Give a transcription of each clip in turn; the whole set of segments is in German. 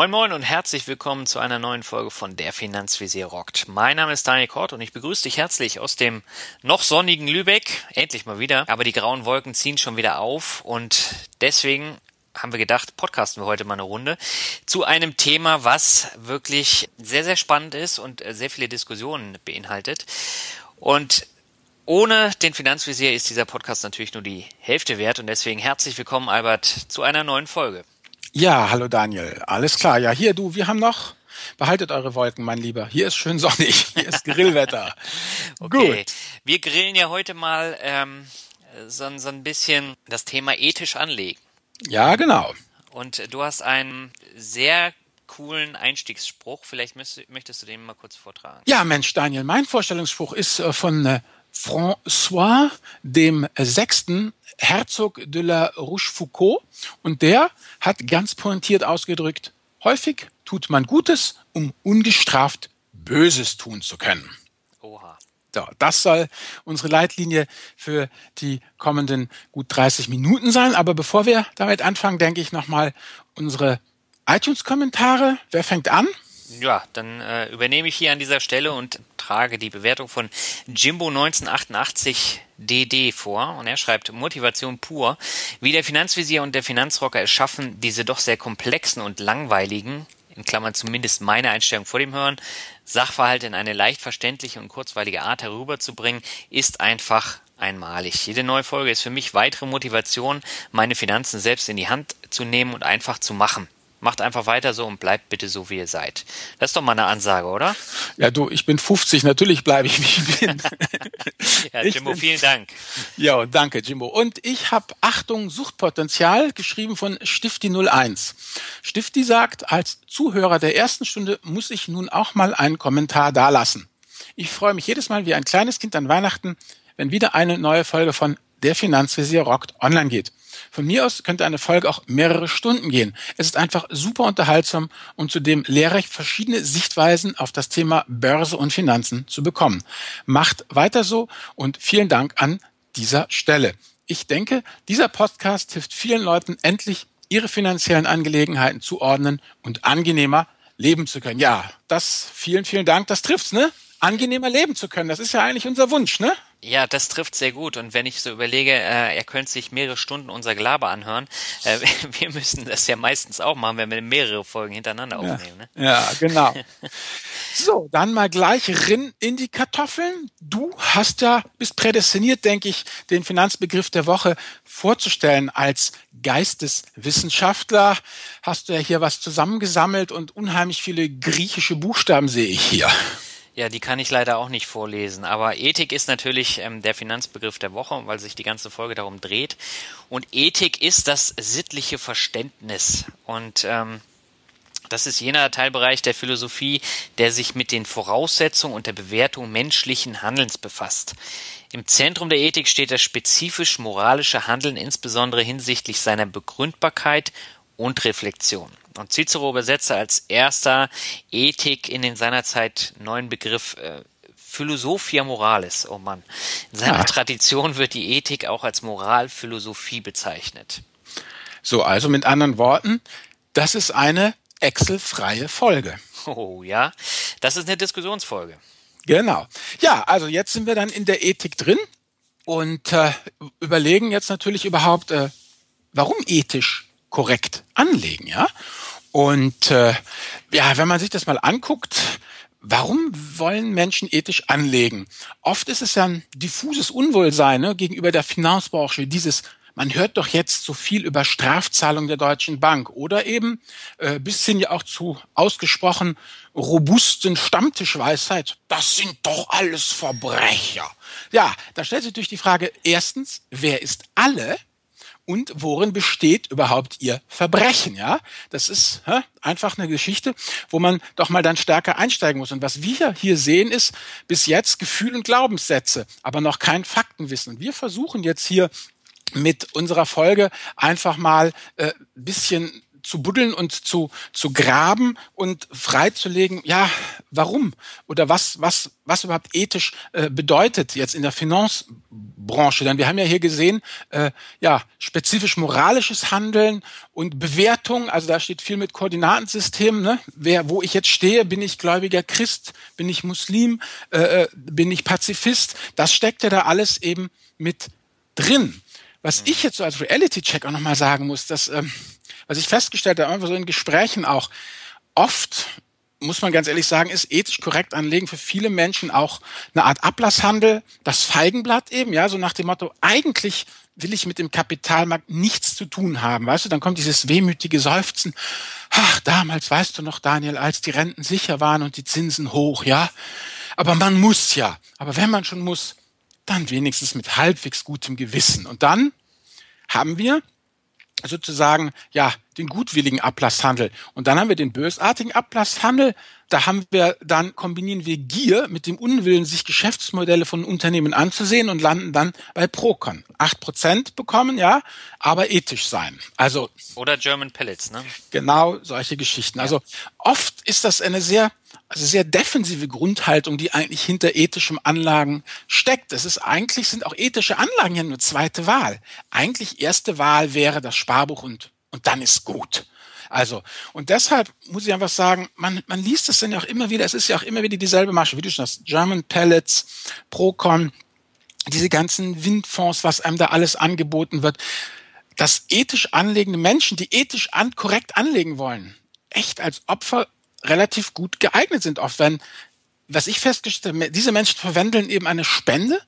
Moin Moin und herzlich willkommen zu einer neuen Folge von Der Finanzvisier rockt. Mein Name ist Daniel Kort und ich begrüße dich herzlich aus dem noch sonnigen Lübeck. Endlich mal wieder. Aber die grauen Wolken ziehen schon wieder auf und deswegen haben wir gedacht, podcasten wir heute mal eine Runde zu einem Thema, was wirklich sehr, sehr spannend ist und sehr viele Diskussionen beinhaltet. Und ohne den Finanzvisier ist dieser Podcast natürlich nur die Hälfte wert und deswegen herzlich willkommen, Albert, zu einer neuen Folge. Ja, hallo Daniel. Alles klar. Ja, hier du, wir haben noch. Behaltet eure Wolken, mein Lieber. Hier ist schön sonnig. Hier ist Grillwetter. okay. Gut. Wir grillen ja heute mal ähm, so, so ein bisschen das Thema ethisch anlegen. Ja, genau. Und du hast einen sehr coolen Einstiegsspruch. Vielleicht möchtest du den mal kurz vortragen. Ja, Mensch, Daniel, mein Vorstellungsspruch ist äh, von äh, François dem Sechsten Herzog de la Rochefoucauld und der hat ganz pointiert ausgedrückt, häufig tut man Gutes, um ungestraft Böses tun zu können. Oha. So, das soll unsere Leitlinie für die kommenden gut 30 Minuten sein. Aber bevor wir damit anfangen, denke ich nochmal unsere iTunes-Kommentare. Wer fängt an? Ja, dann äh, übernehme ich hier an dieser Stelle und trage die Bewertung von Jimbo 1988 DD vor und er schreibt Motivation pur. Wie der Finanzvisier und der Finanzrocker es schaffen, diese doch sehr komplexen und langweiligen, in Klammern zumindest meine Einstellung vor dem Hören, Sachverhalte in eine leicht verständliche und kurzweilige Art herüberzubringen, ist einfach einmalig. Jede neue Folge ist für mich weitere Motivation, meine Finanzen selbst in die Hand zu nehmen und einfach zu machen. Macht einfach weiter so und bleibt bitte so, wie ihr seid. Das ist doch mal eine Ansage, oder? Ja, du, ich bin 50, natürlich bleibe ich, wie ich bin. ja, Jimbo, bin, vielen Dank. Ja, danke, Jimbo. Und ich habe Achtung, Suchtpotenzial, geschrieben von Stifti01. Stifti sagt, als Zuhörer der ersten Stunde muss ich nun auch mal einen Kommentar dalassen. Ich freue mich jedes Mal wie ein kleines Kind an Weihnachten, wenn wieder eine neue Folge von Der Finanzvisier rockt online geht. Von mir aus könnte eine Folge auch mehrere Stunden gehen. Es ist einfach super unterhaltsam und zudem lehrreich verschiedene Sichtweisen auf das Thema Börse und Finanzen zu bekommen. Macht weiter so und vielen Dank an dieser Stelle. Ich denke, dieser Podcast hilft vielen Leuten endlich ihre finanziellen Angelegenheiten zu ordnen und angenehmer leben zu können. Ja, das, vielen, vielen Dank. Das trifft's, ne? Angenehmer leben zu können. Das ist ja eigentlich unser Wunsch, ne? Ja, das trifft sehr gut. Und wenn ich so überlege, äh, er könnte sich mehrere Stunden unser Gelaber anhören. Äh, wir müssen das ja meistens auch machen, wenn wir mehrere Folgen hintereinander aufnehmen. Ne? Ja, genau. so, dann mal gleich rin in die Kartoffeln. Du hast ja, bist prädestiniert, denke ich, den Finanzbegriff der Woche vorzustellen als Geisteswissenschaftler. Hast du ja hier was zusammengesammelt und unheimlich viele griechische Buchstaben sehe ich hier. Ja, die kann ich leider auch nicht vorlesen. Aber Ethik ist natürlich ähm, der Finanzbegriff der Woche, weil sich die ganze Folge darum dreht. Und Ethik ist das sittliche Verständnis. Und ähm, das ist jener Teilbereich der Philosophie, der sich mit den Voraussetzungen und der Bewertung menschlichen Handelns befasst. Im Zentrum der Ethik steht das spezifisch moralische Handeln, insbesondere hinsichtlich seiner Begründbarkeit und Reflexion. Und Cicero übersetzte als erster Ethik in den seinerzeit neuen Begriff äh, Philosophia Moralis. Oh Mann. In seiner ja. Tradition wird die Ethik auch als Moralphilosophie bezeichnet. So, also mit anderen Worten, das ist eine Excel-freie Folge. Oh ja, das ist eine Diskussionsfolge. Genau. Ja, also jetzt sind wir dann in der Ethik drin und äh, überlegen jetzt natürlich überhaupt, äh, warum ethisch korrekt anlegen, ja. Und äh, ja, wenn man sich das mal anguckt, warum wollen Menschen ethisch anlegen? Oft ist es ja ein diffuses Unwohlsein ne, gegenüber der Finanzbranche, dieses man hört doch jetzt so viel über Strafzahlung der Deutschen Bank oder eben äh, bis hin ja auch zu ausgesprochen robusten Stammtischweisheit. Das sind doch alles Verbrecher. Ja, da stellt sich natürlich die Frage, erstens, wer ist alle? Und worin besteht überhaupt ihr Verbrechen, ja? Das ist hä, einfach eine Geschichte, wo man doch mal dann stärker einsteigen muss. Und was wir hier sehen, ist bis jetzt Gefühl und Glaubenssätze, aber noch kein Faktenwissen. Und wir versuchen jetzt hier mit unserer Folge einfach mal äh, bisschen zu buddeln und zu, zu graben und freizulegen, ja, warum? Oder was, was, was überhaupt ethisch äh, bedeutet jetzt in der Finanzbranche. Denn wir haben ja hier gesehen, äh, ja, spezifisch moralisches Handeln und Bewertung, also da steht viel mit Koordinatensystemen, ne? Wer, wo ich jetzt stehe, bin ich gläubiger Christ, bin ich Muslim, äh, äh bin ich Pazifist, das steckt ja da alles eben mit drin. Was ich jetzt so als Reality-Check auch nochmal sagen muss, dass ähm, was ich festgestellt habe, einfach so in Gesprächen auch, oft muss man ganz ehrlich sagen, ist ethisch korrekt anlegen für viele Menschen auch eine Art Ablasshandel, das Feigenblatt eben, ja, so nach dem Motto, eigentlich will ich mit dem Kapitalmarkt nichts zu tun haben, weißt du, dann kommt dieses wehmütige Seufzen, ach, damals, weißt du noch, Daniel, als die Renten sicher waren und die Zinsen hoch, ja, aber man muss ja, aber wenn man schon muss, dann wenigstens mit halbwegs gutem Gewissen. Und dann haben wir sozusagen ja den gutwilligen Ablasshandel. Und dann haben wir den bösartigen Ablasshandel. Da haben wir dann kombinieren wir Gier mit dem Unwillen, sich Geschäftsmodelle von Unternehmen anzusehen und landen dann bei Procon. Acht Prozent bekommen, ja, aber ethisch sein. Also oder German Pellets, ne? Genau solche Geschichten. Ja. Also oft ist das eine sehr also sehr defensive Grundhaltung, die eigentlich hinter ethischem Anlagen steckt. Das ist eigentlich, sind auch ethische Anlagen ja nur zweite Wahl. Eigentlich erste Wahl wäre das Sparbuch und, und dann ist gut. Also, und deshalb muss ich einfach sagen, man, man liest es dann ja auch immer wieder, es ist ja auch immer wieder dieselbe Masche, wie du schon hast, German Pellets, Procon, diese ganzen Windfonds, was einem da alles angeboten wird, dass ethisch anlegende Menschen, die ethisch an, korrekt anlegen wollen, echt als Opfer relativ gut geeignet sind, auch wenn, was ich festgestellt habe, diese Menschen verwandeln eben eine Spende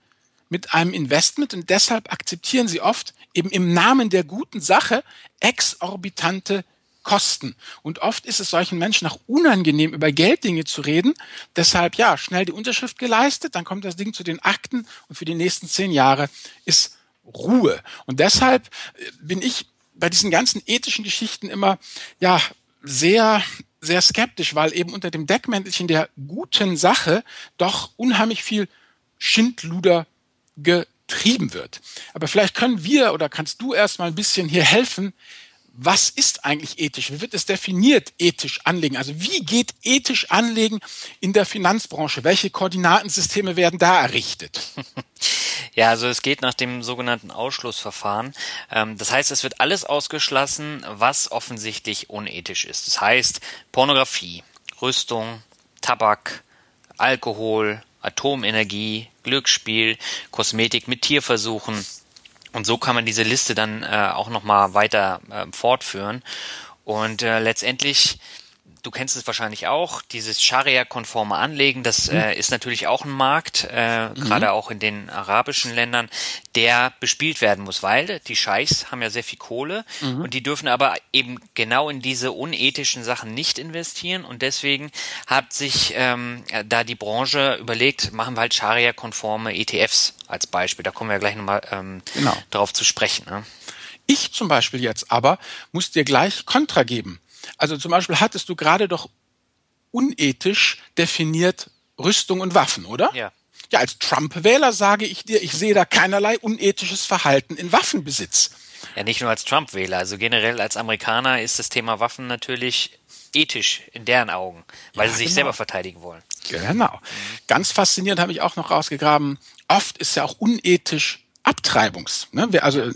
mit einem Investment und deshalb akzeptieren sie oft eben im Namen der guten Sache exorbitante Kosten. Und oft ist es solchen Menschen auch unangenehm, über Gelddinge zu reden. Deshalb, ja, schnell die Unterschrift geleistet, dann kommt das Ding zu den Akten und für die nächsten zehn Jahre ist Ruhe. Und deshalb äh, bin ich bei diesen ganzen ethischen Geschichten immer, ja, sehr sehr skeptisch, weil eben unter dem Deckmäntelchen der guten Sache doch unheimlich viel Schindluder getrieben wird. Aber vielleicht können wir oder kannst du erstmal ein bisschen hier helfen, was ist eigentlich ethisch? Wie wird es definiert, ethisch anlegen? Also wie geht ethisch anlegen in der Finanzbranche? Welche Koordinatensysteme werden da errichtet? Ja, also es geht nach dem sogenannten Ausschlussverfahren. Ähm, das heißt, es wird alles ausgeschlossen, was offensichtlich unethisch ist. Das heißt Pornografie, Rüstung, Tabak, Alkohol, Atomenergie, Glücksspiel, Kosmetik mit Tierversuchen. Und so kann man diese Liste dann äh, auch nochmal weiter äh, fortführen. Und äh, letztendlich du kennst es wahrscheinlich auch, dieses Scharia-konforme Anlegen, das mhm. äh, ist natürlich auch ein Markt, äh, mhm. gerade auch in den arabischen Ländern, der bespielt werden muss, weil die Scheichs haben ja sehr viel Kohle mhm. und die dürfen aber eben genau in diese unethischen Sachen nicht investieren und deswegen hat sich ähm, da die Branche überlegt, machen wir halt Scharia-konforme ETFs als Beispiel. Da kommen wir ja gleich nochmal ähm, genau. darauf zu sprechen. Ne? Ich zum Beispiel jetzt aber muss dir gleich Kontra geben. Also zum Beispiel hattest du gerade doch unethisch definiert Rüstung und Waffen, oder? Ja. Ja, als Trump-Wähler sage ich dir, ich sehe da keinerlei unethisches Verhalten in Waffenbesitz. Ja, nicht nur als Trump-Wähler, also generell als Amerikaner ist das Thema Waffen natürlich ethisch in deren Augen, weil ja, sie sich genau. selber verteidigen wollen. Genau. Ganz faszinierend habe ich auch noch rausgegraben. Oft ist ja auch unethisch Abtreibungs. Ne? Also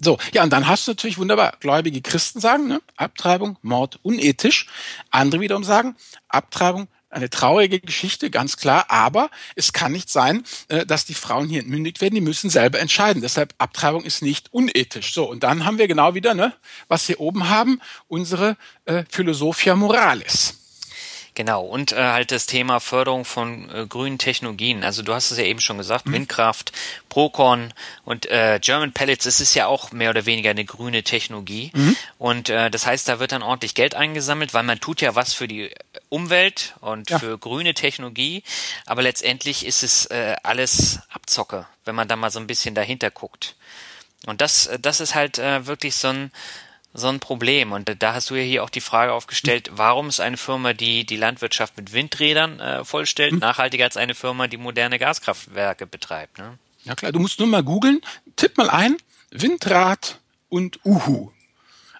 so, ja, und dann hast du natürlich wunderbar gläubige Christen sagen, ne? Abtreibung, Mord, unethisch. Andere wiederum sagen, Abtreibung, eine traurige Geschichte, ganz klar, aber es kann nicht sein, äh, dass die Frauen hier entmündigt werden, die müssen selber entscheiden. Deshalb Abtreibung ist nicht unethisch. So, und dann haben wir genau wieder, ne, was wir oben haben, unsere äh, Philosophia Moralis. Genau, und äh, halt das Thema Förderung von äh, grünen Technologien. Also du hast es ja eben schon gesagt, mhm. Windkraft, Procon und äh, German Pellets, das ist ja auch mehr oder weniger eine grüne Technologie. Mhm. Und äh, das heißt, da wird dann ordentlich Geld eingesammelt, weil man tut ja was für die Umwelt und ja. für grüne Technologie, aber letztendlich ist es äh, alles Abzocke, wenn man da mal so ein bisschen dahinter guckt. Und das, äh, das ist halt äh, wirklich so ein so ein Problem. Und da hast du ja hier auch die Frage aufgestellt, warum ist eine Firma, die die Landwirtschaft mit Windrädern äh, vollstellt, hm. nachhaltiger als eine Firma, die moderne Gaskraftwerke betreibt? Ne? Ja klar, du musst nur mal googeln, tipp mal ein, Windrad und Uhu.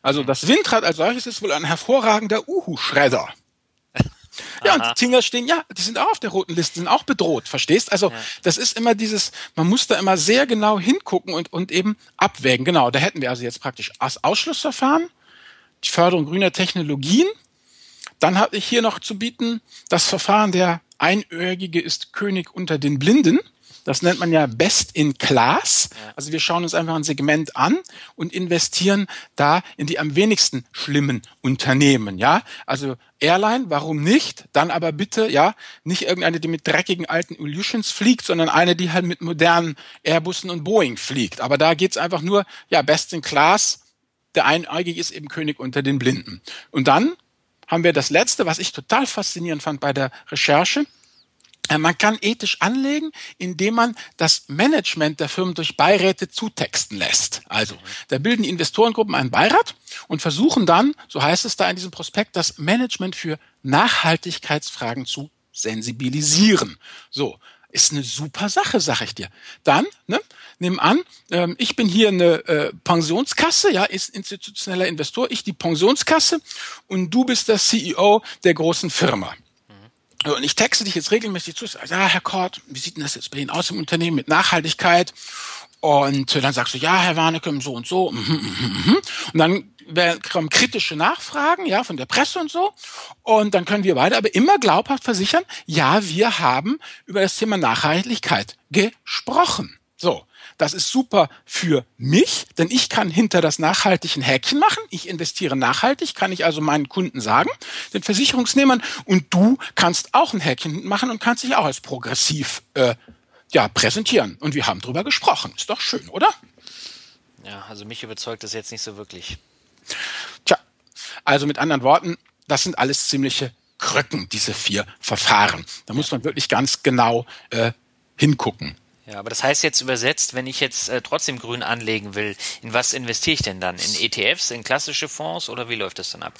Also das Windrad als solches ist wohl ein hervorragender Uhu-Schredder. Ja, und die Tinger stehen, ja, die sind auch auf der roten Liste, sind auch bedroht, verstehst? Also, ja. das ist immer dieses, man muss da immer sehr genau hingucken und, und eben abwägen. Genau, da hätten wir also jetzt praktisch das Ausschlussverfahren, die Förderung grüner Technologien. Dann habe ich hier noch zu bieten das Verfahren der Einöhrige ist König unter den Blinden. Das nennt man ja Best in Class. Also wir schauen uns einfach ein Segment an und investieren da in die am wenigsten schlimmen Unternehmen. Ja, also Airline, warum nicht? Dann aber bitte, ja, nicht irgendeine, die mit dreckigen alten Illusions fliegt, sondern eine, die halt mit modernen Airbussen und Boeing fliegt. Aber da geht's einfach nur, ja, Best in Class. Der Einäugige ist eben König unter den Blinden. Und dann haben wir das letzte, was ich total faszinierend fand bei der Recherche. Äh, man kann ethisch anlegen, indem man das Management der Firmen durch Beiräte zutexten lässt. Also, da bilden die Investorengruppen einen Beirat und versuchen dann, so heißt es da in diesem Prospekt, das Management für Nachhaltigkeitsfragen zu sensibilisieren. So, ist eine super Sache, sag ich dir. Dann, ne, nimm an, ähm, ich bin hier eine äh, Pensionskasse, ja, ist institutioneller Investor, ich die Pensionskasse und du bist der CEO der großen Firma. Und ich texte dich jetzt regelmäßig zu, ja, Herr Kort, wie sieht denn das jetzt bei Ihnen aus im Unternehmen mit Nachhaltigkeit? Und dann sagst du, ja, Herr Warnecke, so und so. Mhm, mhm, mhm. Und dann kommen kritische Nachfragen, ja, von der Presse und so. Und dann können wir beide aber immer glaubhaft versichern, ja, wir haben über das Thema Nachhaltigkeit gesprochen. So. Das ist super für mich, denn ich kann hinter das nachhaltig ein Häkchen machen. Ich investiere nachhaltig, kann ich also meinen Kunden sagen, den Versicherungsnehmern. Und du kannst auch ein Häkchen machen und kannst dich auch als progressiv äh, ja, präsentieren. Und wir haben drüber gesprochen. Ist doch schön, oder? Ja, also mich überzeugt das jetzt nicht so wirklich. Tja, also mit anderen Worten, das sind alles ziemliche Kröcken, diese vier Verfahren. Da muss man wirklich ganz genau äh, hingucken. Ja, aber das heißt jetzt übersetzt, wenn ich jetzt äh, trotzdem grün anlegen will, in was investiere ich denn dann? In ETFs, in klassische Fonds oder wie läuft das dann ab?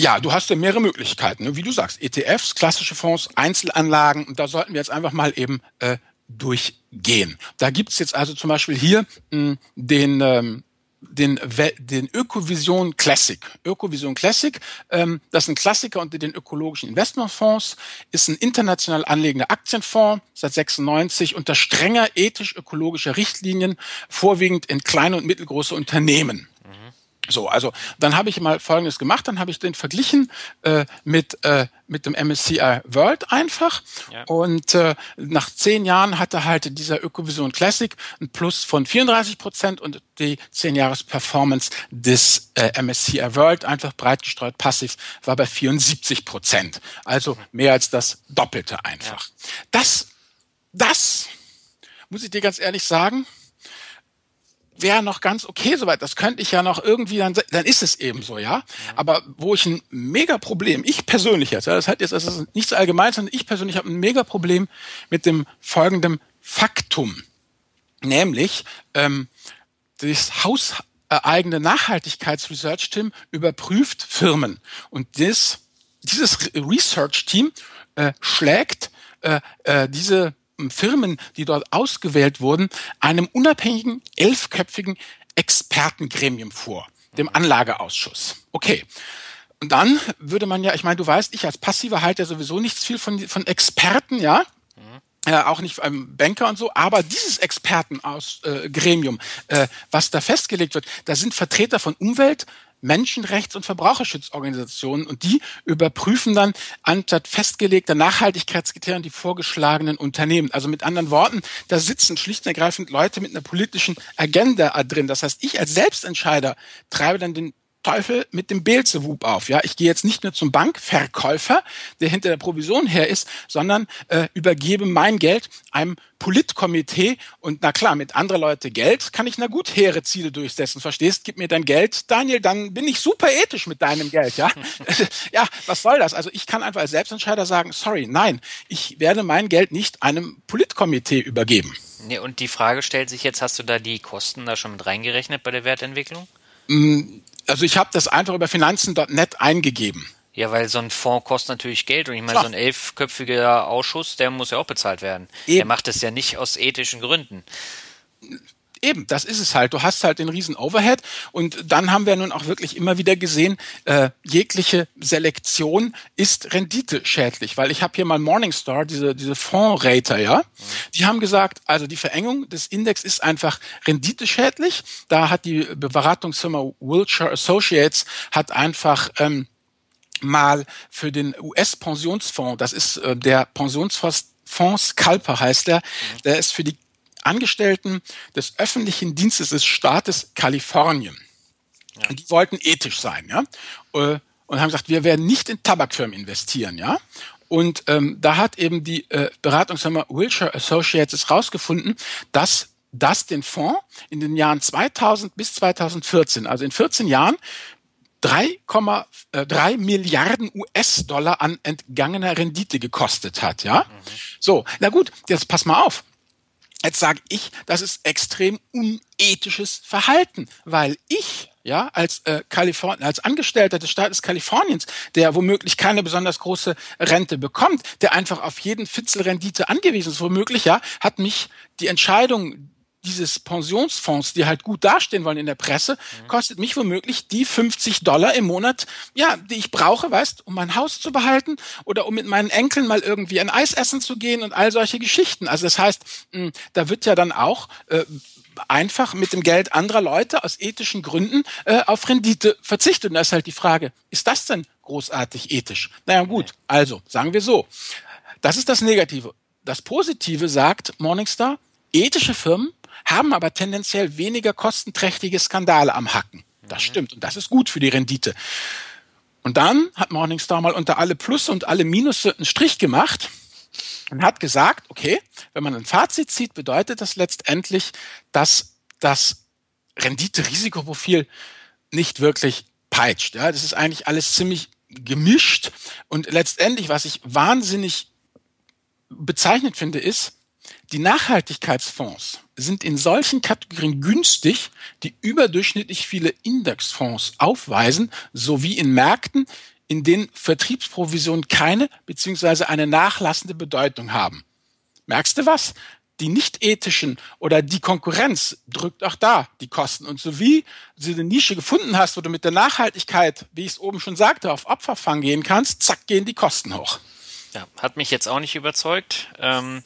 Ja, du hast ja mehrere Möglichkeiten, ne? wie du sagst, ETFs, klassische Fonds, Einzelanlagen. Und da sollten wir jetzt einfach mal eben äh, durchgehen. Da gibt's jetzt also zum Beispiel hier mh, hm, den ähm, den, den Ökovision Classic. Ökovision Classic, ähm, das ist ein Klassiker unter den ökologischen Investmentfonds, ist ein international anlegender Aktienfonds seit 96 unter strenger ethisch-ökologischer Richtlinien, vorwiegend in kleine und mittelgroße Unternehmen. So, also dann habe ich mal Folgendes gemacht, dann habe ich den verglichen äh, mit äh, mit dem MSCI World einfach ja. und äh, nach zehn Jahren hatte halt dieser Ökovision Classic ein Plus von 34 Prozent und die zehn Jahres Performance des äh, MSCI World einfach breit gestreut passiv war bei 74 Prozent, also mehr als das Doppelte einfach. Ja. Das, das muss ich dir ganz ehrlich sagen wäre noch ganz okay soweit. Das könnte ich ja noch irgendwie, dann, dann ist es eben so, ja. Aber wo ich ein mega Problem, ich persönlich jetzt, ja, das hat jetzt das ist nichts allgemein, sondern ich persönlich habe ein mega Problem mit dem folgenden Faktum. Nämlich, ähm, das hauseigene Nachhaltigkeitsresearch-Team überprüft Firmen. Und das, dieses Research-Team äh, schlägt äh, äh, diese Firmen, die dort ausgewählt wurden, einem unabhängigen, elfköpfigen Expertengremium vor, dem Anlageausschuss. Okay. Und dann würde man ja, ich meine, du weißt, ich als Passiver halte ja sowieso nichts viel von, von Experten, ja. Mhm. Äh, auch nicht einem Banker und so, aber dieses Expertengremium, äh, äh, was da festgelegt wird, da sind Vertreter von Umwelt, Menschenrechts- und Verbraucherschutzorganisationen und die überprüfen dann anstatt festgelegter Nachhaltigkeitskriterien die vorgeschlagenen Unternehmen. Also mit anderen Worten, da sitzen schlicht und ergreifend Leute mit einer politischen Agenda drin. Das heißt, ich als Selbstentscheider treibe dann den Teufel mit dem Beelzebub auf. Ja, ich gehe jetzt nicht nur zum Bankverkäufer, der hinter der Provision her ist, sondern äh, übergebe mein Geld einem Politkomitee und na klar, mit anderer Leute Geld kann ich na gut hehre Ziele durchsetzen. Verstehst? Gib mir dein Geld, Daniel, dann bin ich super ethisch mit deinem Geld, ja? ja, was soll das? Also ich kann einfach als Selbstentscheider sagen, sorry, nein, ich werde mein Geld nicht einem Politkomitee übergeben. Nee, und die Frage stellt sich jetzt, hast du da die Kosten da schon mit reingerechnet bei der Wertentwicklung? Also ich habe das einfach über finanzen.net eingegeben. Ja, weil so ein Fonds kostet natürlich Geld und ich meine, so ein elfköpfiger Ausschuss, der muss ja auch bezahlt werden. Eben. Der macht es ja nicht aus ethischen Gründen. Eben, das ist es halt. Du hast halt den riesen Overhead und dann haben wir nun auch wirklich immer wieder gesehen, äh, jegliche Selektion ist renditeschädlich, weil ich habe hier mal Morningstar, diese, diese Fondsrater, ja, die haben gesagt, also die Verengung des Index ist einfach renditeschädlich. Da hat die Beratungsfirma Wilshire Associates hat einfach ähm, mal für den US-Pensionsfonds, das ist äh, der Pensionsfonds Fonds Kalper heißt der, der ist für die Angestellten des öffentlichen Dienstes des Staates Kalifornien. Ja. Und die wollten ethisch sein, ja. Äh, und haben gesagt, wir werden nicht in Tabakfirmen investieren, ja. Und ähm, da hat eben die äh, Beratungsfirma Wilshire Associates rausgefunden, dass das den Fonds in den Jahren 2000 bis 2014, also in 14 Jahren, 3,3 äh, Milliarden US-Dollar an entgangener Rendite gekostet hat, ja. Mhm. So, na gut, jetzt pass mal auf. Jetzt sage ich, das ist extrem unethisches Verhalten, weil ich ja, als äh, Kalifornien, als Angestellter des Staates Kaliforniens, der womöglich keine besonders große Rente bekommt, der einfach auf jeden Fitzel Rendite angewiesen ist, womöglich, ja, hat mich die Entscheidung, dieses Pensionsfonds, die halt gut dastehen wollen in der Presse, kostet mich womöglich die 50 Dollar im Monat, ja, die ich brauche, weißt, um mein Haus zu behalten oder um mit meinen Enkeln mal irgendwie ein Eis essen zu gehen und all solche Geschichten. Also das heißt, mh, da wird ja dann auch äh, einfach mit dem Geld anderer Leute aus ethischen Gründen äh, auf Rendite verzichtet. Und da ist halt die Frage, ist das denn großartig ethisch? Naja gut, also sagen wir so, das ist das Negative. Das Positive sagt Morningstar, ethische Firmen haben aber tendenziell weniger kostenträchtige Skandale am Hacken. Das mhm. stimmt und das ist gut für die Rendite. Und dann hat Morningstar mal unter alle Plus und alle Minus einen Strich gemacht und hat gesagt, okay, wenn man ein Fazit zieht, bedeutet das letztendlich, dass das Rendite-Risikoprofil nicht wirklich peitscht. Ja, das ist eigentlich alles ziemlich gemischt und letztendlich, was ich wahnsinnig bezeichnet finde, ist, die Nachhaltigkeitsfonds sind in solchen Kategorien günstig, die überdurchschnittlich viele Indexfonds aufweisen, sowie in Märkten, in denen Vertriebsprovisionen keine bzw. eine nachlassende Bedeutung haben. Merkst du was? Die nicht ethischen oder die Konkurrenz drückt auch da die Kosten. Und so wie du eine Nische gefunden hast, wo du mit der Nachhaltigkeit, wie ich es oben schon sagte, auf Opferfang gehen kannst, zack, gehen die Kosten hoch. Ja, hat mich jetzt auch nicht überzeugt. Ähm,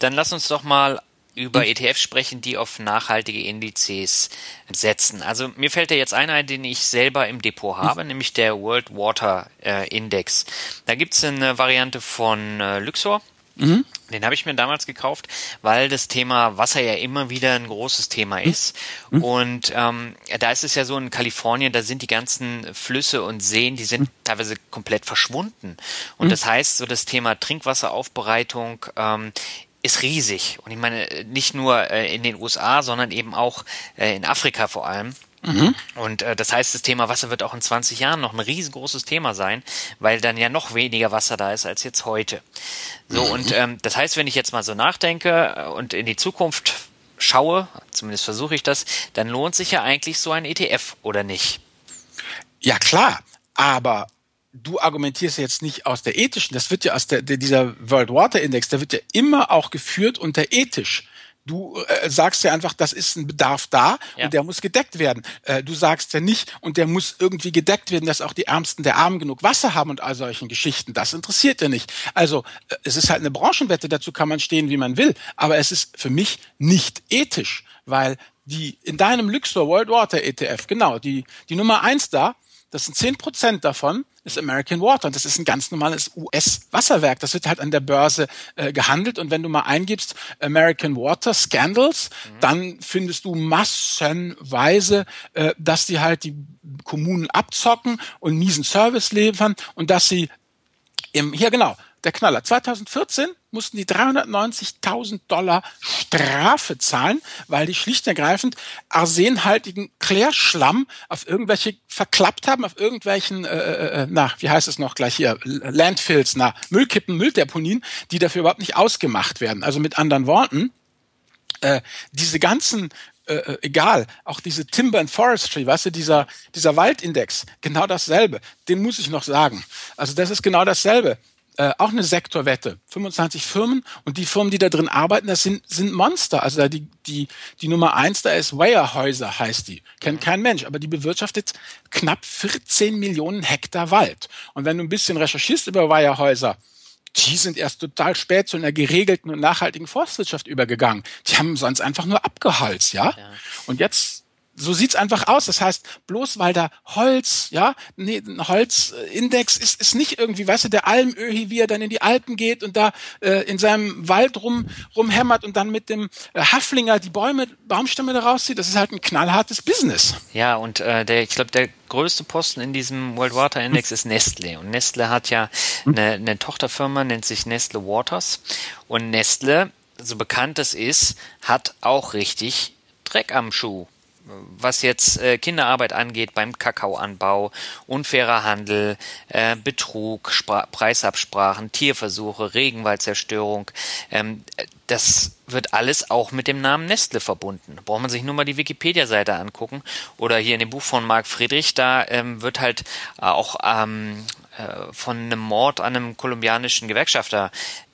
dann lass uns doch mal über ETFs sprechen, die auf nachhaltige Indizes setzen. Also mir fällt da jetzt einer ein, den ich selber im Depot habe, nämlich der World Water äh, Index. Da gibt's eine Variante von äh, Luxor. Mhm. Den habe ich mir damals gekauft, weil das Thema Wasser ja immer wieder ein großes Thema mhm. ist. Mhm. Und ähm, da ist es ja so in Kalifornien, da sind die ganzen Flüsse und Seen, die sind mhm. teilweise komplett verschwunden. Und mhm. das heißt, so das Thema Trinkwasseraufbereitung ähm, ist riesig. Und ich meine, nicht nur äh, in den USA, sondern eben auch äh, in Afrika vor allem. Mhm. Und äh, das heißt, das Thema Wasser wird auch in 20 Jahren noch ein riesengroßes Thema sein, weil dann ja noch weniger Wasser da ist als jetzt heute. So, mhm. und ähm, das heißt, wenn ich jetzt mal so nachdenke äh, und in die Zukunft schaue, zumindest versuche ich das, dann lohnt sich ja eigentlich so ein ETF, oder nicht? Ja, klar. Aber du argumentierst jetzt nicht aus der ethischen, das wird ja aus der, der dieser World Water Index, der wird ja immer auch geführt unter ethisch. Du äh, sagst ja einfach, das ist ein Bedarf da ja. und der muss gedeckt werden. Äh, du sagst ja nicht, und der muss irgendwie gedeckt werden, dass auch die Ärmsten der Armen genug Wasser haben und all solchen Geschichten. Das interessiert ja nicht. Also äh, es ist halt eine Branchenwette, dazu kann man stehen, wie man will. Aber es ist für mich nicht ethisch, weil die in deinem Luxor World Water ETF, genau, die, die Nummer eins da, das sind zehn Prozent davon, ist American Water. Und das ist ein ganz normales US-Wasserwerk. Das wird halt an der Börse äh, gehandelt. Und wenn du mal eingibst American Water Scandals, mhm. dann findest du massenweise, äh, dass die halt die Kommunen abzocken und miesen Service liefern und dass sie im, hier genau, der Knaller. 2014 mussten die 390.000 Dollar Strafe zahlen, weil die schlicht und ergreifend arsenhaltigen Klärschlamm auf irgendwelche verklappt haben, auf irgendwelchen, äh, äh, äh, na, wie heißt es noch gleich hier, Landfills, na, Müllkippen, Mülldeponien, die dafür überhaupt nicht ausgemacht werden. Also mit anderen Worten, äh, diese ganzen äh, äh, egal, auch diese Timber and Forestry, weißt du, dieser, dieser Waldindex, genau dasselbe, den muss ich noch sagen. Also das ist genau dasselbe äh, auch eine Sektorwette, 25 Firmen und die Firmen, die da drin arbeiten, das sind, sind Monster. Also da die, die, die Nummer eins da ist Weyerhäuser, heißt die. Kennt kein Mensch, aber die bewirtschaftet knapp 14 Millionen Hektar Wald. Und wenn du ein bisschen recherchierst über Weyerhäuser, die sind erst total spät zu einer geregelten und nachhaltigen Forstwirtschaft übergegangen. Die haben sonst einfach nur abgeholzt, ja? ja. Und jetzt so sieht's einfach aus. Das heißt, bloß weil da Holz, ja, nee, ein Holzindex ist, ist nicht irgendwie, weißt du, der Almöhi, wie er dann in die Alpen geht und da äh, in seinem Wald rum rumhämmert und dann mit dem äh, Haflinger die Bäume, Baumstämme da rauszieht. Das ist halt ein knallhartes Business. Ja, und äh, der, ich glaube, der größte Posten in diesem World Water Index ist Nestle. Und Nestle hat ja hm. eine, eine Tochterfirma, nennt sich Nestle Waters. Und Nestle, so bekannt es ist, hat auch richtig Dreck am Schuh was jetzt äh, Kinderarbeit angeht beim Kakaoanbau, unfairer Handel, äh, Betrug, Spra Preisabsprachen, Tierversuche, Regenwaldzerstörung, ähm, das wird alles auch mit dem Namen Nestle verbunden. Da braucht man sich nur mal die Wikipedia-Seite angucken oder hier in dem Buch von Marc Friedrich, da ähm, wird halt auch ähm, äh, von einem Mord an einem kolumbianischen Gewerkschafter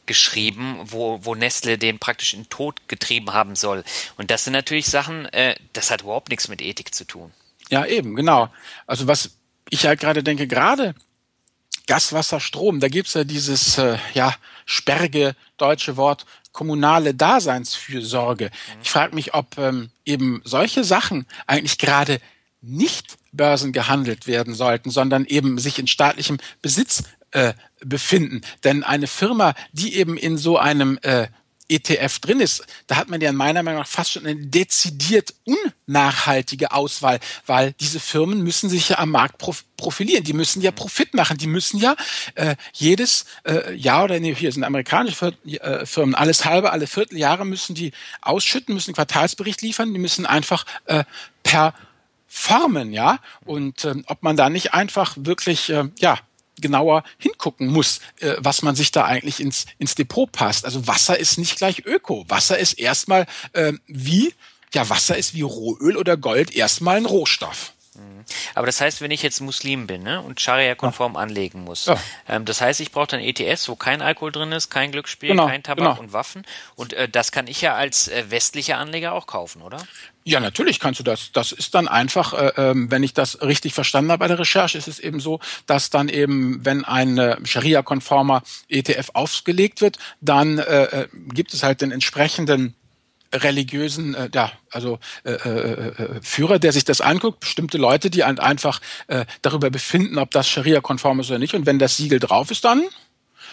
geschrieben, wo, wo Nestle den praktisch in Tod getrieben haben soll. Und das sind natürlich Sachen, äh, das hat überhaupt nichts mit Ethik zu tun. Ja, eben, genau. Also was ich halt gerade denke, gerade Gas, Wasser, Strom, da gibt's ja dieses äh, ja, sperrige deutsche Wort kommunale Daseinsfürsorge. Mhm. Ich frage mich, ob ähm, eben solche Sachen eigentlich gerade nicht börsengehandelt werden sollten, sondern eben sich in staatlichem Besitz äh, befinden. Denn eine Firma, die eben in so einem äh, ETF drin ist, da hat man ja meiner Meinung nach fast schon eine dezidiert unnachhaltige Auswahl, weil diese Firmen müssen sich ja am Markt profilieren, die müssen ja Profit machen, die müssen ja äh, jedes äh, Jahr oder nee, hier sind amerikanische äh, Firmen, alles halbe, alle Vierteljahre müssen die ausschütten, müssen Quartalsbericht liefern, die müssen einfach äh, performen, ja, und äh, ob man da nicht einfach wirklich, äh, ja, genauer hingucken muss, äh, was man sich da eigentlich ins, ins Depot passt. Also Wasser ist nicht gleich Öko. Wasser ist erstmal äh, wie, ja, Wasser ist wie Rohöl oder Gold erstmal ein Rohstoff. Mhm. Aber das heißt, wenn ich jetzt Muslim bin ne, und Scharia-konform ja. anlegen muss, ja. ähm, das heißt, ich brauche dann ETS, wo kein Alkohol drin ist, kein Glücksspiel, genau, kein Tabak genau. und Waffen. Und äh, das kann ich ja als äh, westlicher Anleger auch kaufen, oder? Ja, natürlich kannst du das. Das ist dann einfach, äh, ähm, wenn ich das richtig verstanden habe bei der Recherche, ist es eben so, dass dann eben, wenn ein äh, Scharia-konformer ETF aufgelegt wird, dann äh, äh, gibt es halt den entsprechenden religiösen, äh, ja, also äh, äh, äh, Führer, der sich das anguckt, bestimmte Leute, die halt einfach äh, darüber befinden, ob das Scharia-konform ist oder nicht. Und wenn das Siegel drauf ist, dann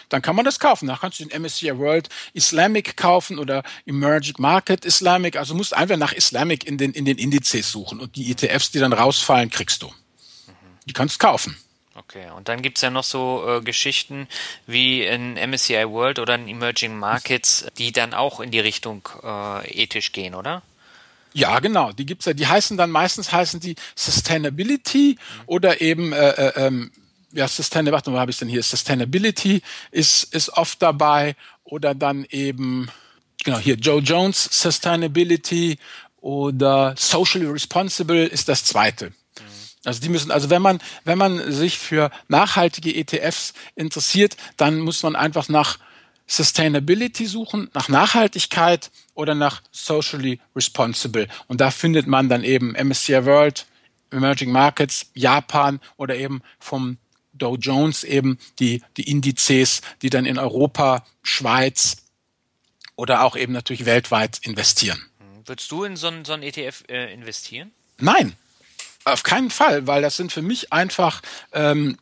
dann kann man das kaufen. Da kannst du den MSCI World Islamic kaufen oder Emerging Market Islamic. Also musst einfach nach Islamic in den, in den Indizes suchen und die ETFs, die dann rausfallen, kriegst du. Die kannst du kaufen. Okay, und dann gibt's ja noch so äh, Geschichten wie in MSCI World oder in Emerging Markets, die dann auch in die Richtung äh, ethisch gehen, oder? Ja, genau. Die gibt's ja. Die heißen dann meistens heißen die Sustainability mhm. oder eben äh, äh, ähm, ja, Sustainability, warte, habe ich denn hier? Sustainability ist, ist oft dabei oder dann eben, genau, hier Joe Jones Sustainability oder Socially Responsible ist das zweite. Also die müssen, also wenn man, wenn man sich für nachhaltige ETFs interessiert, dann muss man einfach nach Sustainability suchen, nach Nachhaltigkeit oder nach Socially Responsible. Und da findet man dann eben MSCI World, Emerging Markets, Japan oder eben vom Dow Jones eben die, die Indizes, die dann in Europa, Schweiz oder auch eben natürlich weltweit investieren. Würdest du in so einen, so einen ETF äh, investieren? Nein, auf keinen Fall, weil das sind für mich einfach ähm,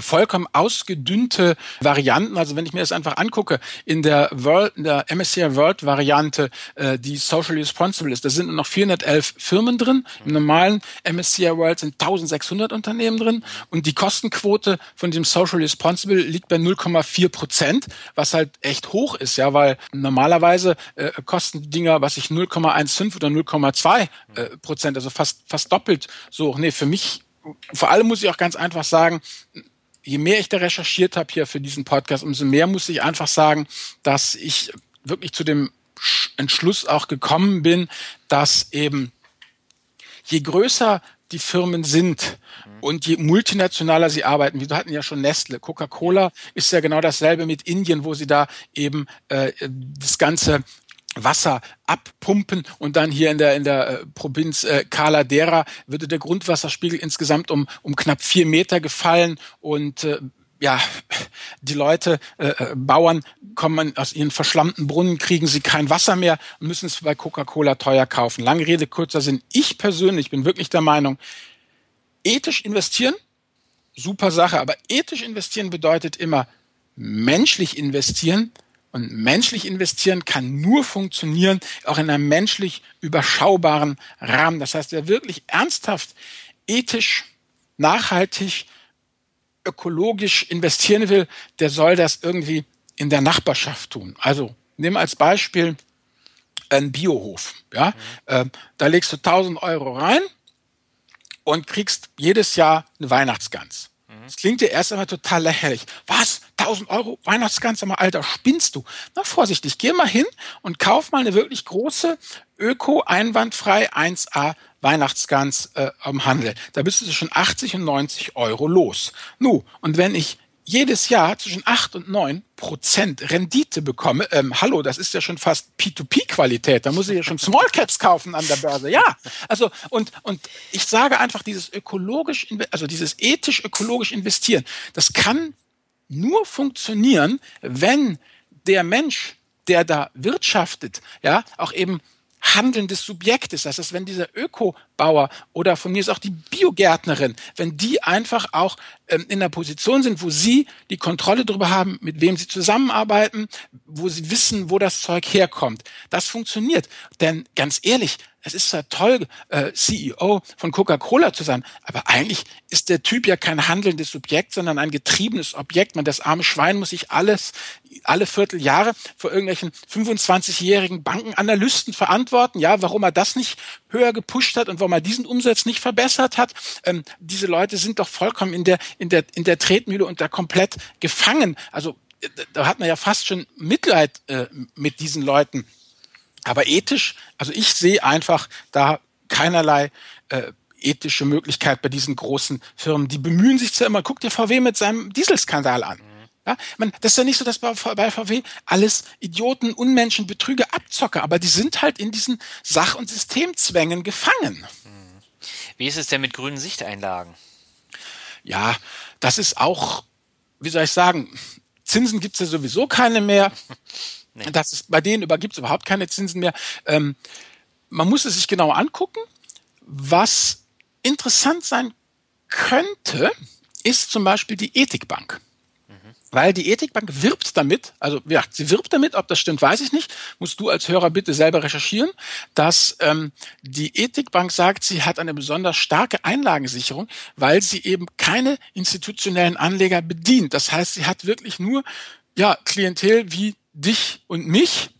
vollkommen ausgedünnte Varianten. Also wenn ich mir das einfach angucke, in der World, in der MSCI World Variante, äh, die socially responsible ist, da sind nur noch 411 Firmen drin. Im normalen MSCI World sind 1600 Unternehmen drin und die Kostenquote von dem socially responsible liegt bei 0,4 Prozent, was halt echt hoch ist, ja, weil normalerweise äh, kosten Dinger, was ich 0,15 oder 0,2 äh, Prozent, also fast fast doppelt so. Nee, für mich vor allem muss ich auch ganz einfach sagen, je mehr ich da recherchiert habe hier für diesen Podcast, umso mehr muss ich einfach sagen, dass ich wirklich zu dem Entschluss auch gekommen bin, dass eben je größer die Firmen sind und je multinationaler sie arbeiten, wir hatten ja schon Nestle, Coca-Cola ist ja genau dasselbe mit Indien, wo sie da eben äh, das ganze Wasser abpumpen und dann hier in der in der äh, Provinz äh, Dera würde der Grundwasserspiegel insgesamt um um knapp vier Meter gefallen und äh, ja, die Leute, äh, äh, Bauern kommen aus ihren verschlammten Brunnen, kriegen sie kein Wasser mehr und müssen es bei Coca-Cola teuer kaufen. Lange Rede, kurzer Sinn. Ich persönlich bin wirklich der Meinung, ethisch investieren, super Sache, aber ethisch investieren bedeutet immer menschlich investieren. Und menschlich investieren kann nur funktionieren, auch in einem menschlich überschaubaren Rahmen. Das heißt, wer wirklich ernsthaft ethisch, nachhaltig, ökologisch investieren will, der soll das irgendwie in der Nachbarschaft tun. Also nimm als Beispiel einen Biohof. Ja, mhm. äh, da legst du 1000 Euro rein und kriegst jedes Jahr eine Weihnachtsgans. Das klingt dir erst einmal total lächerlich. Was? 1000 Euro Weihnachtsgans? Mal, Alter, spinnst du? Na, vorsichtig, geh mal hin und kauf mal eine wirklich große Öko einwandfrei 1A Weihnachtsgans äh, am Handel. Da bist du schon 80 und 90 Euro los. Nu, und wenn ich jedes Jahr zwischen 8 und 9 Prozent Rendite bekomme, ähm, hallo, das ist ja schon fast P2P-Qualität, da muss ich ja schon Small Caps kaufen an der Börse. Ja, also und, und ich sage einfach, dieses ökologisch, also dieses ethisch-ökologisch investieren, das kann nur funktionieren, wenn der Mensch, der da wirtschaftet, ja, auch eben handelndes Subjekt ist. Das heißt, wenn dieser Ökobauer oder von mir ist auch die Biogärtnerin, wenn die einfach auch ähm, in der Position sind, wo sie die Kontrolle darüber haben, mit wem sie zusammenarbeiten, wo sie wissen, wo das Zeug herkommt. Das funktioniert. Denn ganz ehrlich, es ist zwar toll, äh, CEO von Coca-Cola zu sein, aber eigentlich ist der Typ ja kein handelndes Subjekt, sondern ein getriebenes Objekt. Man, das arme Schwein muss sich alles, alle Vierteljahre vor irgendwelchen 25-jährigen Bankenanalysten verantworten. Ja, warum er das nicht höher gepusht hat und warum er diesen Umsatz nicht verbessert hat. Ähm, diese Leute sind doch vollkommen in der, in der, in der Tretmühle und da komplett gefangen. Also, da hat man ja fast schon Mitleid äh, mit diesen Leuten. Aber ethisch, also ich sehe einfach da keinerlei äh, ethische Möglichkeit bei diesen großen Firmen. Die bemühen sich zwar immer, guck dir VW mit seinem Dieselskandal an. Ja, man, das ist ja nicht so, dass bei, bei VW alles Idioten, Unmenschen, Betrüger, Abzocker, aber die sind halt in diesen Sach- und Systemzwängen gefangen. Wie ist es denn mit grünen Sichteinlagen? Ja, das ist auch, wie soll ich sagen, Zinsen gibt's ja sowieso keine mehr. Nee. Das ist, bei denen gibt es überhaupt keine Zinsen mehr. Ähm, man muss es sich genau angucken. Was interessant sein könnte, ist zum Beispiel die Ethikbank. Weil die Ethikbank wirbt damit, also ja, sie wirbt damit, ob das stimmt, weiß ich nicht, musst du als Hörer bitte selber recherchieren, dass ähm, die Ethikbank sagt, sie hat eine besonders starke Einlagensicherung, weil sie eben keine institutionellen Anleger bedient. Das heißt, sie hat wirklich nur ja, Klientel wie dich und mich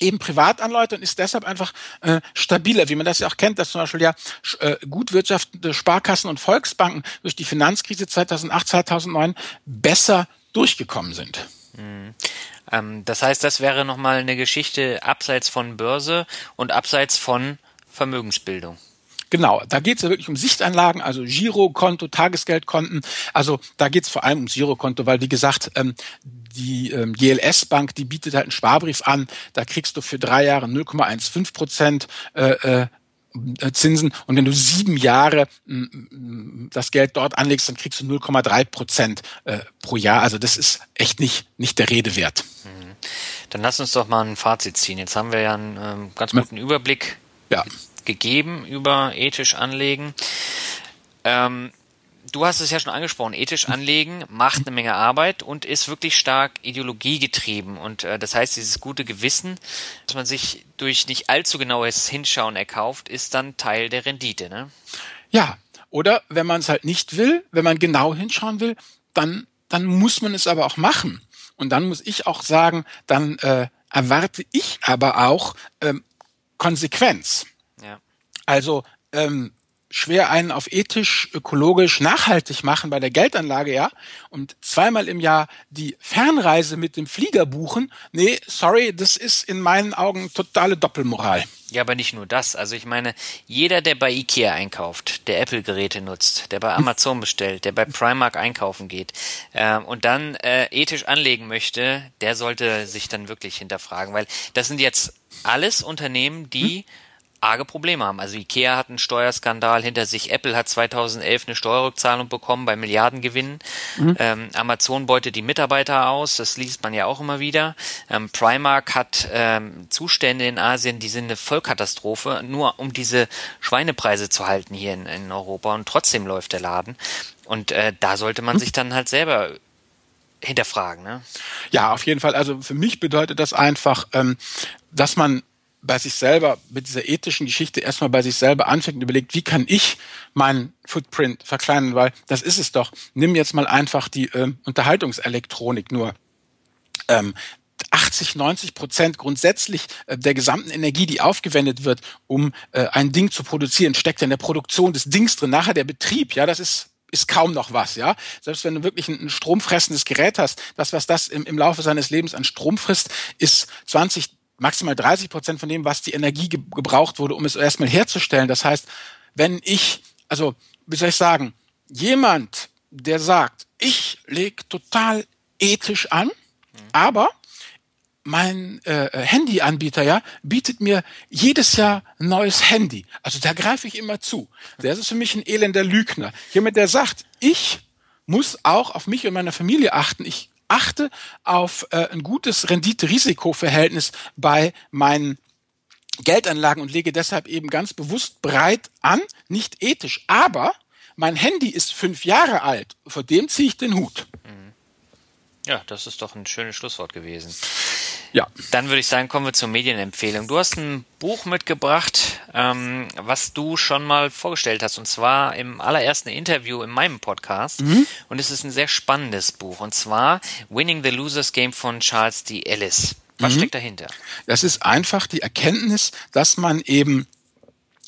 eben Privatanleute und ist deshalb einfach äh, stabiler, wie man das ja auch kennt, dass zum Beispiel ja äh, gut wirtschaftende Sparkassen und Volksbanken durch die Finanzkrise 2008, 2009 besser durchgekommen sind. Mhm. Ähm, das heißt, das wäre nochmal eine Geschichte abseits von Börse und abseits von Vermögensbildung. Genau, da geht es ja wirklich um Sichtanlagen, also Girokonto, Tagesgeldkonten. Also da geht es vor allem ums Girokonto, weil wie gesagt, ähm, die ähm, GLS Bank, die bietet halt einen Sparbrief an, da kriegst du für drei Jahre 0,15 Prozent äh, äh, Zinsen und wenn du sieben Jahre das Geld dort anlegst, dann kriegst du 0,3 Prozent äh, pro Jahr. Also das ist echt nicht, nicht der Rede wert. Mhm. Dann lass uns doch mal ein Fazit ziehen. Jetzt haben wir ja einen ähm, ganz guten Überblick ja. gegeben über ethisch anlegen. Ähm, du hast es ja schon angesprochen, ethisch anlegen macht eine Menge Arbeit und ist wirklich stark ideologiegetrieben. Und äh, das heißt, dieses gute Gewissen, dass man sich durch nicht allzu genaues Hinschauen erkauft, ist dann Teil der Rendite. Ne? Ja, oder wenn man es halt nicht will, wenn man genau hinschauen will, dann, dann muss man es aber auch machen. Und dann muss ich auch sagen, dann äh, erwarte ich aber auch ähm, Konsequenz. Ja. Also ähm, schwer einen auf ethisch, ökologisch, nachhaltig machen bei der Geldanlage, ja, und zweimal im Jahr die Fernreise mit dem Flieger buchen, nee, sorry, das ist in meinen Augen totale Doppelmoral. Ja, aber nicht nur das. Also ich meine, jeder, der bei Ikea einkauft, der Apple-Geräte nutzt, der bei Amazon bestellt, der bei Primark einkaufen geht äh, und dann äh, ethisch anlegen möchte, der sollte sich dann wirklich hinterfragen, weil das sind jetzt alles Unternehmen, die hm? Arge Probleme haben. Also Ikea hat einen Steuerskandal hinter sich, Apple hat 2011 eine Steuerrückzahlung bekommen bei Milliardengewinnen, mhm. ähm, Amazon beutet die Mitarbeiter aus, das liest man ja auch immer wieder. Ähm, Primark hat ähm, Zustände in Asien, die sind eine Vollkatastrophe, nur um diese Schweinepreise zu halten hier in, in Europa und trotzdem läuft der Laden. Und äh, da sollte man mhm. sich dann halt selber hinterfragen. Ne? Ja, auf jeden Fall. Also für mich bedeutet das einfach, ähm, dass man bei sich selber mit dieser ethischen Geschichte erstmal bei sich selber anfängt und überlegt, wie kann ich meinen Footprint verkleinern, weil das ist es doch. Nimm jetzt mal einfach die äh, Unterhaltungselektronik nur. Ähm, 80, 90 Prozent grundsätzlich äh, der gesamten Energie, die aufgewendet wird, um äh, ein Ding zu produzieren, steckt in der Produktion des Dings drin. Nachher der Betrieb, ja, das ist ist kaum noch was, ja. Selbst wenn du wirklich ein, ein stromfressendes Gerät hast, das, was das im, im Laufe seines Lebens an Strom frisst, ist 20, maximal 30 Prozent von dem, was die Energie ge gebraucht wurde, um es erstmal herzustellen. Das heißt, wenn ich, also, wie soll ich sagen, jemand, der sagt, ich lege total ethisch an, mhm. aber mein äh, Handyanbieter ja bietet mir jedes Jahr ein neues Handy. Also da greife ich immer zu. Der ist für mich ein elender Lügner. Jemand, der sagt, ich muss auch auf mich und meine Familie achten. Ich achte auf äh, ein gutes Rendite-Risiko-Verhältnis bei meinen Geldanlagen und lege deshalb eben ganz bewusst breit an, nicht ethisch. Aber mein Handy ist fünf Jahre alt, vor dem ziehe ich den Hut. Mhm. Ja, das ist doch ein schönes Schlusswort gewesen. Ja. Dann würde ich sagen, kommen wir zur Medienempfehlung. Du hast ein Buch mitgebracht, ähm, was du schon mal vorgestellt hast, und zwar im allerersten Interview in meinem Podcast. Mhm. Und es ist ein sehr spannendes Buch, und zwar Winning the Losers Game von Charles D. Ellis. Was mhm. steckt dahinter? Das ist einfach die Erkenntnis, dass man eben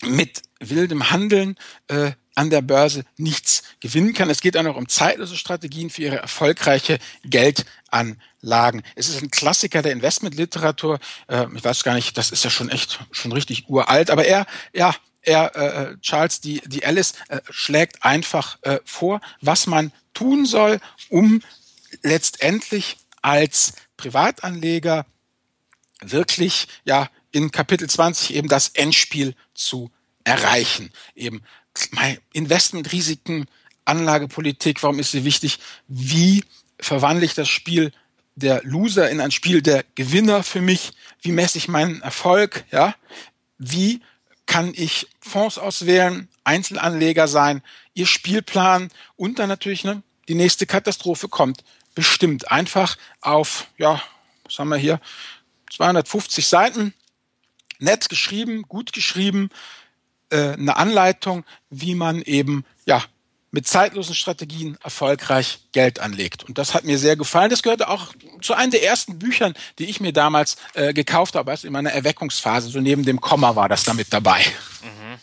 mit wildem Handeln äh, an der Börse nichts gewinnen kann. Es geht auch noch um zeitlose Strategien für ihre erfolgreiche Geldanlagen. Es ist ein Klassiker der Investmentliteratur. Äh, ich weiß gar nicht, das ist ja schon echt schon richtig uralt, aber er, ja, er, äh, Charles die, die Alice äh, schlägt einfach äh, vor, was man tun soll, um letztendlich als Privatanleger wirklich ja in Kapitel 20 eben das Endspiel zu erreichen. Eben Investmentrisiken, Anlagepolitik, warum ist sie wichtig? Wie verwandle ich das Spiel der Loser in ein Spiel der Gewinner für mich? Wie messe ich meinen Erfolg? Ja? Wie kann ich Fonds auswählen, Einzelanleger sein, ihr Spielplan und dann natürlich ne, die nächste Katastrophe kommt bestimmt einfach auf, ja, was haben wir hier, 250 Seiten, nett geschrieben, gut geschrieben, äh, eine Anleitung, wie man eben ja mit zeitlosen Strategien erfolgreich Geld anlegt. Und das hat mir sehr gefallen. Das gehörte auch zu einem der ersten Büchern, die ich mir damals äh, gekauft habe, also in meiner Erweckungsphase. So neben dem Komma war das damit dabei. Mhm.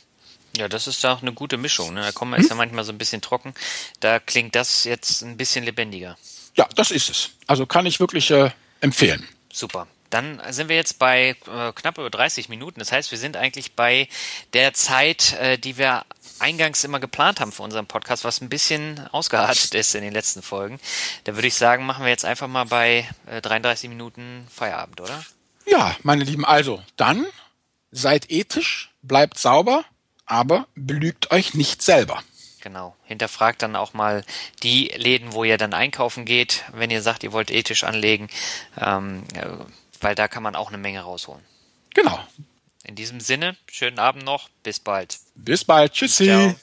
Ja, das ist auch eine gute Mischung. Ne? Der Komma hm? ist ja manchmal so ein bisschen trocken. Da klingt das jetzt ein bisschen lebendiger. Ja, das ist es. Also kann ich wirklich äh, empfehlen. Super. Dann sind wir jetzt bei äh, knapp über 30 Minuten. Das heißt, wir sind eigentlich bei der Zeit, äh, die wir eingangs immer geplant haben für unseren Podcast, was ein bisschen ausgeartet ist in den letzten Folgen. Da würde ich sagen, machen wir jetzt einfach mal bei äh, 33 Minuten Feierabend, oder? Ja, meine Lieben, also dann seid ethisch, bleibt sauber, aber belügt euch nicht selber. Genau. Hinterfragt dann auch mal die Läden, wo ihr dann einkaufen geht, wenn ihr sagt, ihr wollt ethisch anlegen. Ähm, weil da kann man auch eine Menge rausholen. Genau. In diesem Sinne, schönen Abend noch, bis bald. Bis bald, tschüssi. Ciao.